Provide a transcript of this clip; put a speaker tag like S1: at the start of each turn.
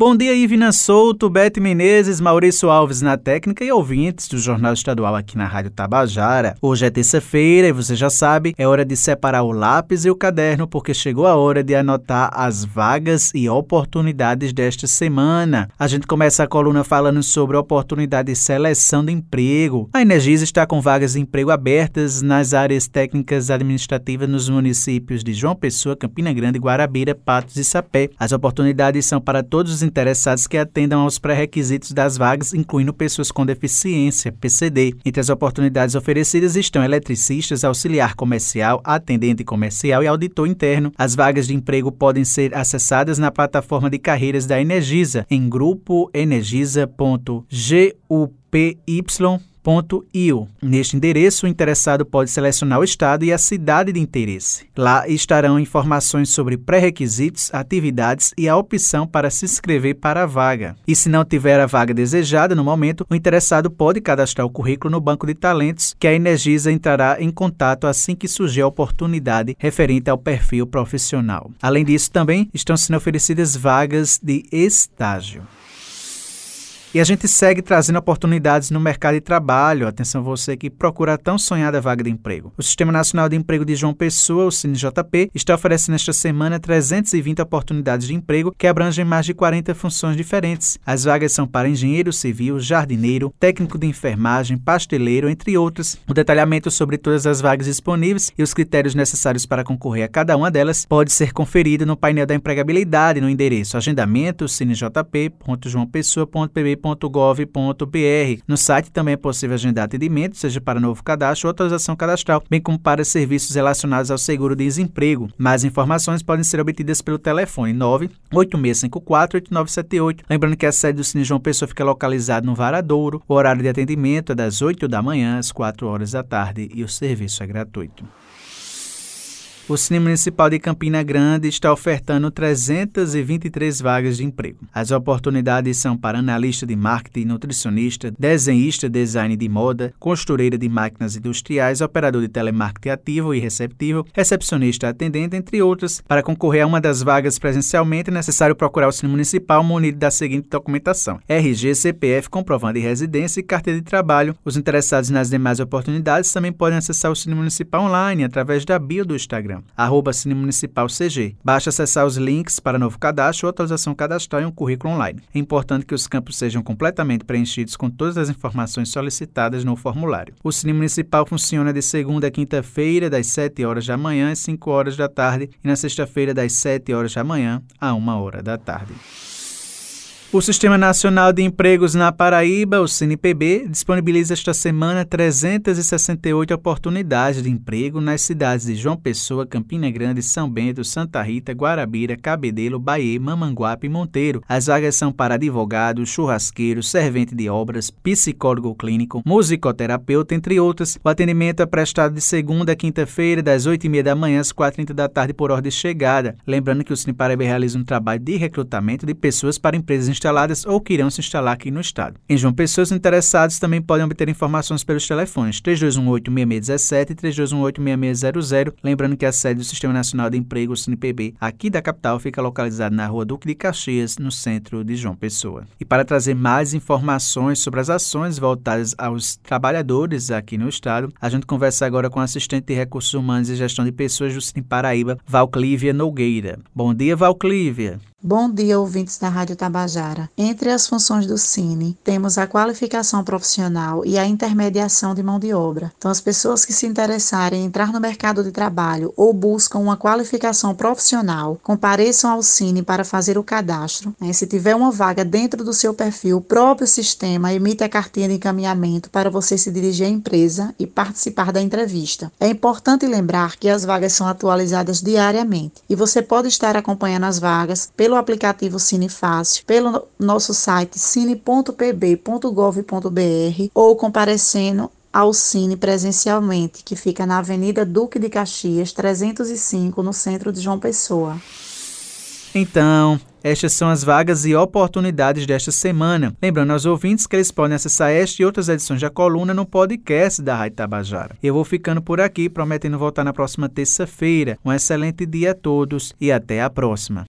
S1: Bom dia, Ivina Souto, Bete Menezes, Maurício Alves na técnica e ouvintes do Jornal Estadual aqui na Rádio Tabajara. Hoje é terça-feira e você já sabe, é hora de separar o lápis e o caderno porque chegou a hora de anotar as vagas e oportunidades desta semana. A gente começa a coluna falando sobre oportunidade de seleção de emprego. A Energisa está com vagas de emprego abertas nas áreas técnicas administrativas nos municípios de João Pessoa, Campina Grande, Guarabira, Patos e Sapé. As oportunidades são para todos os interessados que atendam aos pré-requisitos das vagas, incluindo pessoas com deficiência, PCD. Entre as oportunidades oferecidas estão eletricistas, auxiliar comercial, atendente comercial e auditor interno. As vagas de emprego podem ser acessadas na plataforma de carreiras da Energisa em grupo www.io. Neste endereço, o interessado pode selecionar o estado e a cidade de interesse. Lá estarão informações sobre pré-requisitos, atividades e a opção para se inscrever para a vaga. E se não tiver a vaga desejada no momento, o interessado pode cadastrar o currículo no banco de talentos, que a Energisa entrará em contato assim que surgir a oportunidade referente ao perfil profissional. Além disso, também estão sendo oferecidas vagas de estágio. E a gente segue trazendo oportunidades no mercado de trabalho. Atenção você que procura a tão sonhada vaga de emprego. O Sistema Nacional de Emprego de João Pessoa, o CineJP, está oferecendo esta semana 320 oportunidades de emprego que abrangem mais de 40 funções diferentes. As vagas são para engenheiro civil, jardineiro, técnico de enfermagem, pasteleiro, entre outras. O detalhamento sobre todas as vagas disponíveis e os critérios necessários para concorrer a cada uma delas pode ser conferido no painel da empregabilidade no endereço agendamento cinejp.joaopessoa.pb www.gov.br. No site também é possível agendar atendimento, seja para novo cadastro ou atualização cadastral, bem como para serviços relacionados ao seguro-desemprego. Mais informações podem ser obtidas pelo telefone 98654-8978. Lembrando que a sede do Cine João Pessoa fica localizada no Varadouro. O horário de atendimento é das 8 da manhã às 4 horas da tarde e o serviço é gratuito. O Cine Municipal de Campina Grande está ofertando 323 vagas de emprego. As oportunidades são para analista de marketing, nutricionista, desenhista, design de moda, costureira de máquinas industriais, operador de telemarketing ativo e receptivo, recepcionista atendente, entre outras. Para concorrer a uma das vagas presencialmente, é necessário procurar o Cine Municipal munido da seguinte documentação: RG, CPF, comprovando de residência e carteira de trabalho. Os interessados nas demais oportunidades também podem acessar o Cine Municipal online através da bio do Instagram arroba Cine Municipal CG. Basta acessar os links para novo cadastro ou atualização cadastral em um currículo online. É importante que os campos sejam completamente preenchidos com todas as informações solicitadas no formulário. O Cine Municipal funciona de segunda a quinta-feira, das 7 horas da manhã às 5 horas da tarde, e na sexta-feira, das 7 horas da manhã a 1 hora da tarde. O Sistema Nacional de Empregos na Paraíba, o CNPB, disponibiliza esta semana 368 oportunidades de emprego nas cidades de João Pessoa, Campina Grande, São Bento, Santa Rita, Guarabira, Cabedelo, Bahia, Mamanguape e Monteiro. As vagas são para advogado, churrasqueiro, servente de obras, psicólogo clínico, musicoterapeuta, entre outras. O atendimento é prestado de segunda a quinta-feira, das 8h30 da manhã às 4h30 da tarde, por ordem de chegada. Lembrando que o Cine realiza um trabalho de recrutamento de pessoas para empresas instaladas ou que irão se instalar aqui no estado. Em João Pessoas, interessados também podem obter informações pelos telefones 3218-6617 e 3218-6600. Lembrando que a sede do Sistema Nacional de Emprego, o SINPB, aqui da capital, fica localizada na rua Duque de Caxias, no centro de João Pessoa. E para trazer mais informações sobre as ações voltadas aos trabalhadores aqui no estado, a gente conversa agora com a assistente de Recursos Humanos e Gestão de Pessoas do Cine Paraíba, Valclívia Nogueira. Bom dia, Valclívia.
S2: Bom dia, ouvintes da Rádio Tabajara. Entre as funções do Cine, temos a qualificação profissional e a intermediação de mão de obra. Então, as pessoas que se interessarem em entrar no mercado de trabalho ou buscam uma qualificação profissional, compareçam ao Cine para fazer o cadastro. Né? Se tiver uma vaga dentro do seu perfil, o próprio sistema emite a cartinha de encaminhamento para você se dirigir à empresa e participar da entrevista. É importante lembrar que as vagas são atualizadas diariamente e você pode estar acompanhando as vagas pelo pelo aplicativo Cine Fácil, pelo nosso site cine.pb.gov.br ou comparecendo ao Cine presencialmente, que fica na Avenida Duque de Caxias, 305, no centro de João Pessoa.
S1: Então, estas são as vagas e oportunidades desta semana. Lembrando aos ouvintes que eles podem acessar esta e outras edições da coluna no podcast da Rádio Tabajara. Eu vou ficando por aqui, prometendo voltar na próxima terça-feira. Um excelente dia a todos e até a próxima.